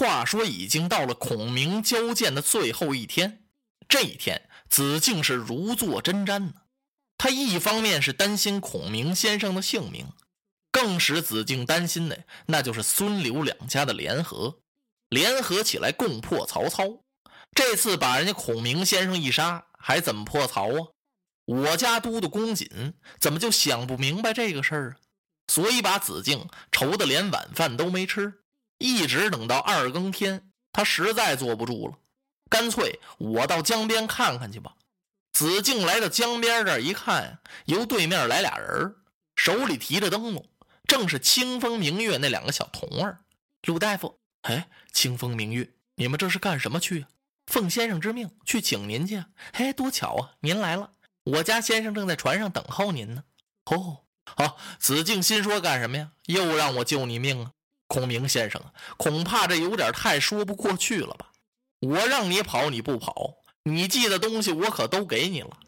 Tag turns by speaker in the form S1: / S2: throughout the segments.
S1: 话说，已经到了孔明交剑的最后一天。这一天，子敬是如坐针毡呢。他一方面是担心孔明先生的性命，更使子敬担心的，那就是孙刘两家的联合，联合起来共破曹操。这次把人家孔明先生一杀，还怎么破曹啊？我家都督公瑾怎么就想不明白这个事儿啊？所以把子敬愁得连晚饭都没吃。一直等到二更天，他实在坐不住了，干脆我到江边看看去吧。子敬来到江边这儿一看，由对面来俩人，手里提着灯笼，正是清风明月那两个小童儿。鲁大夫，哎，清风明月，你们这是干什么去啊？奉先生之命去请您去。啊哎，多巧啊，您来了，我家先生正在船上等候您呢。哦，好。子敬心说干什么呀？又让我救你命啊？孔明先生，恐怕这有点太说不过去了吧？我让你跑你不跑，你寄的东西我可都给你了，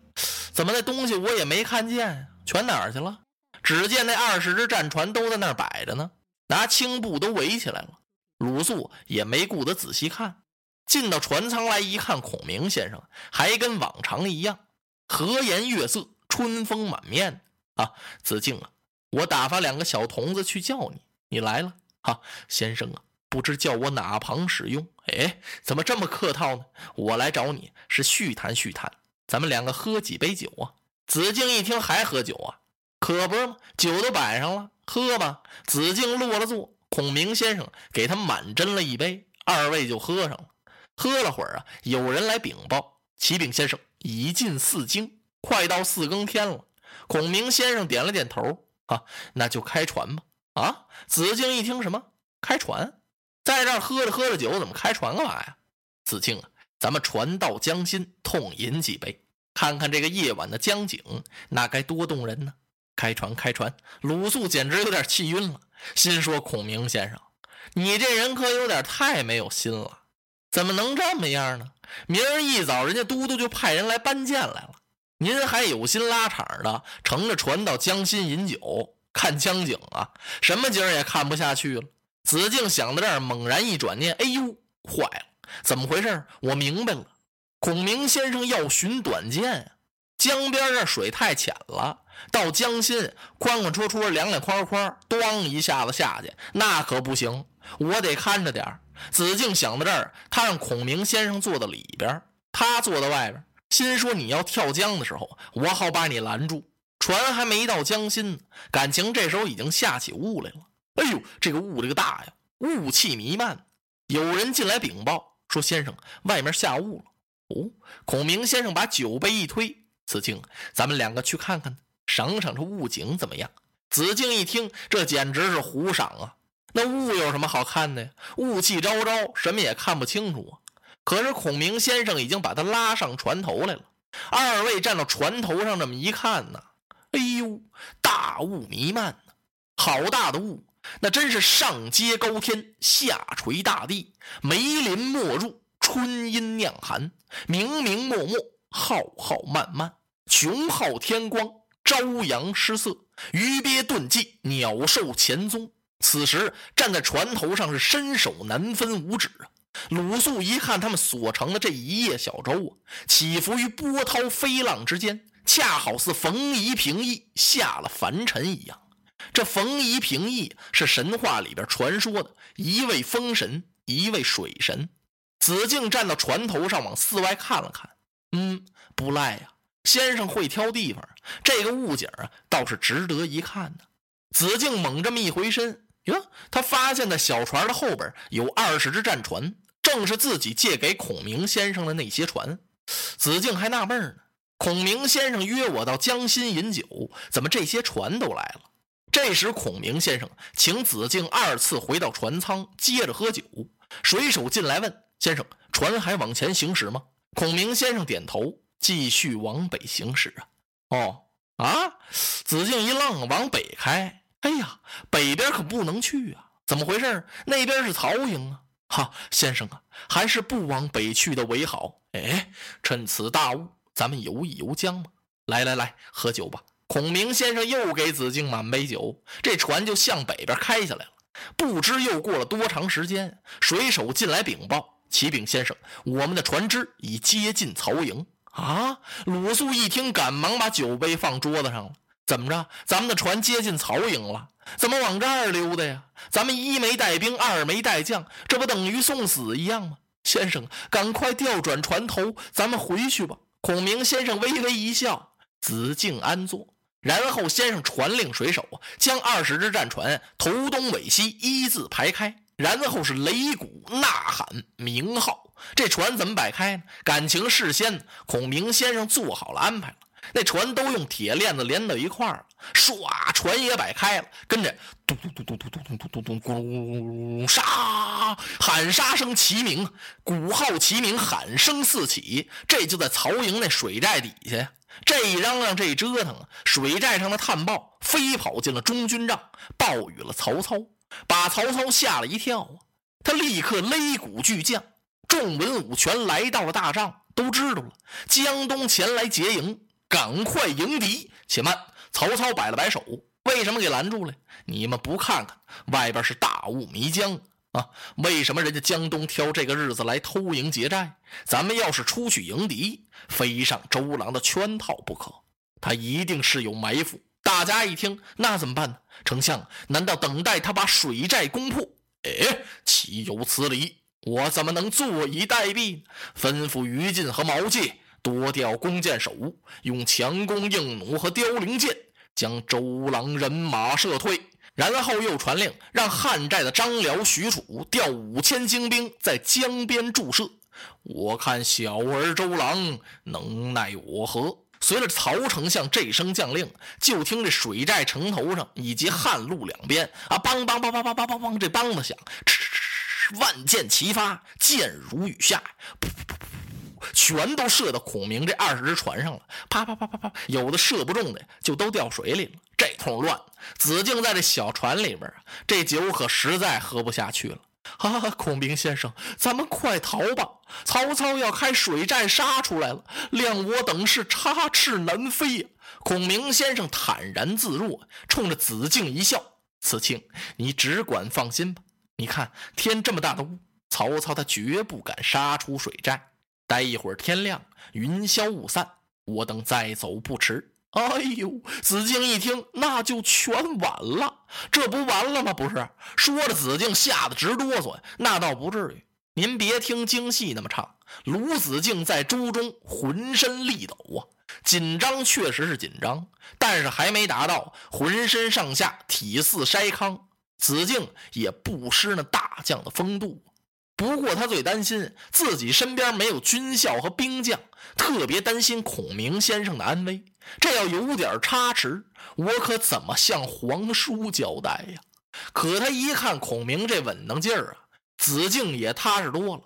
S1: 怎么那东西我也没看见？全哪儿去了？只见那二十只战船都在那儿摆着呢，拿青布都围起来了。鲁肃也没顾得仔细看，进到船舱来一看，孔明先生还跟往常一样，和颜悦色，春风满面啊！子敬啊，我打发两个小童子去叫你，你来了。哈，先生啊，不知叫我哪旁使用？哎，怎么这么客套呢？我来找你是叙谈叙谈，咱们两个喝几杯酒啊？子敬一听还喝酒啊，可不是吗？酒都摆上了，喝吧。子敬落了座，孔明先生给他满斟了一杯，二位就喝上了。喝了会儿啊，有人来禀报，启禀先生，已近四更，快到四更天了。孔明先生点了点头，啊，那就开船吧。啊！子敬一听什么开船，在这儿喝着喝着酒，怎么开船干嘛呀？子敬啊，咱们船到江心，痛饮几杯，看看这个夜晚的江景，那该多动人呢！开船，开船！鲁肃简直有点气晕了，心说：孔明先生，你这人可有点太没有心了，怎么能这么样呢？明儿一早，人家都督就派人来搬箭来了，您还有心拉场的，乘着船到江心饮酒。看江景啊，什么景也看不下去了。子敬想到这儿，猛然一转念，哎呦，坏了，怎么回事？我明白了，孔明先生要寻短见。江边这水太浅了，到江心宽宽绰绰、凉凉快快，咣一下子下去，那可不行。我得看着点子敬想到这儿，他让孔明先生坐到里边，他坐在外边，心说你要跳江的时候，我好把你拦住。船还没到江心，感情这时候已经下起雾来了。哎呦，这个雾这个大呀，雾气弥漫。有人进来禀报说：“先生，外面下雾了。”哦，孔明先生把酒杯一推：“子敬，咱们两个去看看，赏赏这雾景怎么样？”子敬一听，这简直是胡赏啊！那雾有什么好看的呀？雾气昭昭，什么也看不清楚啊。可是孔明先生已经把他拉上船头来了。二位站到船头上，这么一看呢。呦，大雾弥漫呢，好大的雾，那真是上接高天，下垂大地，梅林没入，春阴酿寒，明明漠漠，浩浩漫漫，穷浩天光，朝阳失色，鱼鳖遁迹，鸟兽潜踪。此时站在船头上是伸手难分五指啊！鲁肃一看他们所乘的这一叶小舟啊，起伏于波涛飞浪之间。恰好似冯夷平易下了凡尘一样。这冯夷平易是神话里边传说的一位风神，一位水神。子敬站到船头上，往四外看了看，嗯，不赖呀，先生会挑地方。这个雾景啊，倒是值得一看呢。子敬猛这么一回身，哟，他发现，在小船的后边有二十只战船，正是自己借给孔明先生的那些船。子敬还纳闷呢。孔明先生约我到江心饮酒，怎么这些船都来了？这时，孔明先生请子敬二次回到船舱，接着喝酒。水手进来问：“先生，船还往前行驶吗？”孔明先生点头，继续往北行驶啊。哦啊！子敬一愣，往北开。哎呀，北边可不能去啊！怎么回事？那边是曹营啊！哈，先生啊，还是不往北去的为好。哎，趁此大雾。咱们游一游江嘛！来来来，喝酒吧！孔明先生又给子敬满杯酒，这船就向北边开下来了。不知又过了多长时间，水手进来禀报：“启禀先生，我们的船只已接近曹营。”啊！鲁肃一听，赶忙把酒杯放桌子上了。怎么着？咱们的船接近曹营了？怎么往这儿溜达呀？咱们一没带兵，二没带将，这不等于送死一样吗？先生，赶快调转船头，咱们回去吧。孔明先生微微一笑，子敬安坐。然后先生传令水手将二十只战船头东尾西一字排开，然后是擂鼓呐喊鸣号。这船怎么摆开呢？感情事先孔明先生做好了安排了。那船都用铁链子连到一块儿，唰，船也摆开了，跟着咚咚咚咚咚咚咚咚咚咚咕噜杀，喊杀声齐鸣，鼓号齐鸣，喊声四起。这就在曹营那水寨底下呀。这一嚷嚷，这一折腾，水寨上的探报飞跑进了中军帐，报与了曹操，把曹操吓了一跳啊！他立刻擂鼓巨将，众文武全来到了大帐，都知道了江东前来劫营。赶快迎敌！且慢，曹操摆了摆手，为什么给拦住了？你们不看看，外边是大雾迷江啊！为什么人家江东挑这个日子来偷营劫寨？咱们要是出去迎敌，非上周郎的圈套不可。他一定是有埋伏。大家一听，那怎么办呢？丞相，难道等待他把水寨攻破？哎，岂有此理！我怎么能坐以待毙？吩咐于禁和毛玠。多调弓箭手，用强弓硬弩和凋零箭将周郎人马射退，然后又传令让汉寨的张辽、许褚调五千精兵在江边驻射。我看小儿周郎能奈我何？随着曹丞相这声将令，就听这水寨城头上以及汉路两边啊，梆梆梆梆梆梆梆梆，这梆子响，万箭齐发，箭如雨下，噗噗噗。全都射到孔明这二十只船上了，啪啪啪啪啪，有的射不中的就都掉水里了。这通乱，子敬在这小船里边啊，这酒可实在喝不下去了。啊，孔明先生，咱们快逃吧！曹操要开水寨杀出来了，谅我等是插翅难飞呀！孔明先生坦然自若，冲着子敬一笑：“子敬，你只管放心吧。你看天这么大的雾，曹操他绝不敢杀出水寨。”待一会儿天亮，云消雾散，我等再走不迟。哎呦，子敬一听，那就全完了，这不完了吗？不是，说着子敬吓得直哆嗦。那倒不至于，您别听京戏那么唱。卢子敬在舟中浑身力抖啊，紧张确实是紧张，但是还没达到浑身上下体似筛糠。子敬也不失那大将的风度。不过他最担心自己身边没有军校和兵将，特别担心孔明先生的安危。这要有点差池，我可怎么向皇叔交代呀？可他一看孔明这稳当劲儿啊，子敬也踏实多了。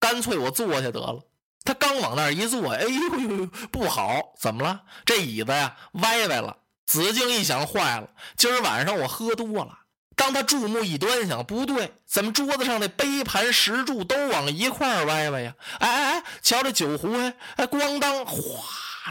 S1: 干脆我坐下得了。他刚往那儿一坐，哎呦呦呦，不好！怎么了？这椅子呀歪歪了。子敬一想，坏了，今儿晚上我喝多了。当他注目一端想，不对，怎么桌子上那杯盘石柱都往一块歪歪呀？哎哎哎，瞧这酒壶，哎哎，咣当，哗，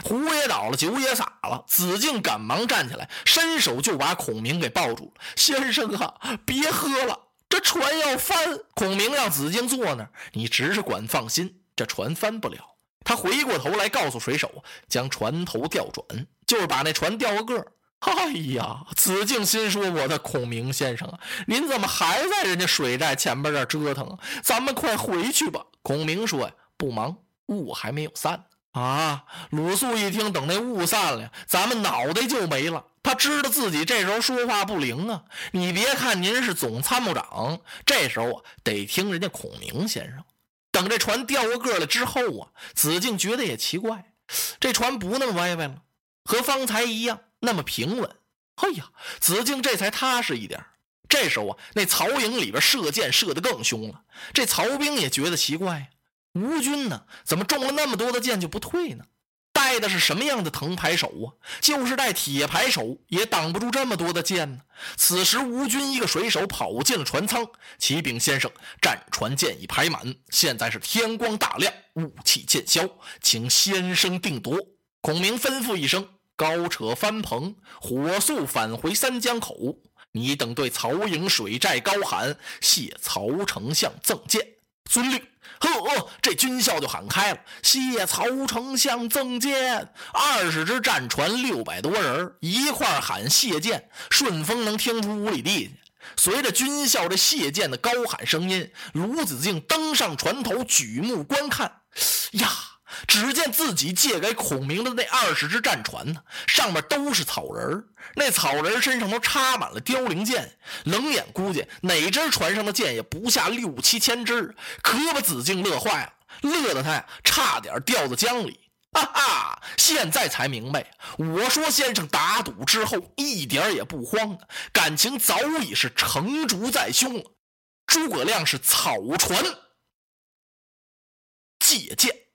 S1: 壶也倒了，酒也洒了。子敬赶忙站起来，伸手就把孔明给抱住了。先生啊，别喝了，这船要翻。孔明让子敬坐那儿，你只是管放心，这船翻不了。他回过头来告诉水手，将船头调转，就是把那船调个个儿。哎呀，子敬心说：“我的孔明先生啊，您怎么还在人家水寨前边这折腾啊？咱们快回去吧。”孔明说：“呀，不忙，雾还没有散啊。”鲁肃一听，等那雾散了，咱们脑袋就没了。他知道自己这时候说话不灵啊。你别看您是总参谋长，这时候啊得听人家孔明先生。等这船掉过个来之后啊，子敬觉得也奇怪，这船不那么歪歪了，和方才一样。那么平稳，哎呀，子敬这才踏实一点。这时候啊，那曹营里边射箭射得更凶了。这曹兵也觉得奇怪呀，吴军呢，怎么中了那么多的箭就不退呢？带的是什么样的藤牌手啊？就是带铁牌手也挡不住这么多的箭呢。此时，吴军一个水手跑进了船舱：“启禀先生，战船箭已排满，现在是天光大亮，雾气渐消，请先生定夺。”孔明吩咐一声。高扯帆篷，火速返回三江口。你等对曹营水寨高喊：“谢曹丞相赠剑，遵令。”呵，这军校就喊开了：“谢曹丞相赠剑！”二十只战船，六百多人一块喊谢剑，顺风能听出五里地。随着军校这谢剑的高喊声音，卢子敬登上船头，举目观看，呀！只见自己借给孔明的那二十只战船呢，上面都是草人那草人身上都插满了凋零箭，冷眼估计哪只船上的箭也不下六七千支，可把子敬乐坏了，乐得他呀差点掉到江里。哈哈，现在才明白，我说先生打赌之后一点也不慌，感情早已是成竹在胸了。诸葛亮是草船借箭。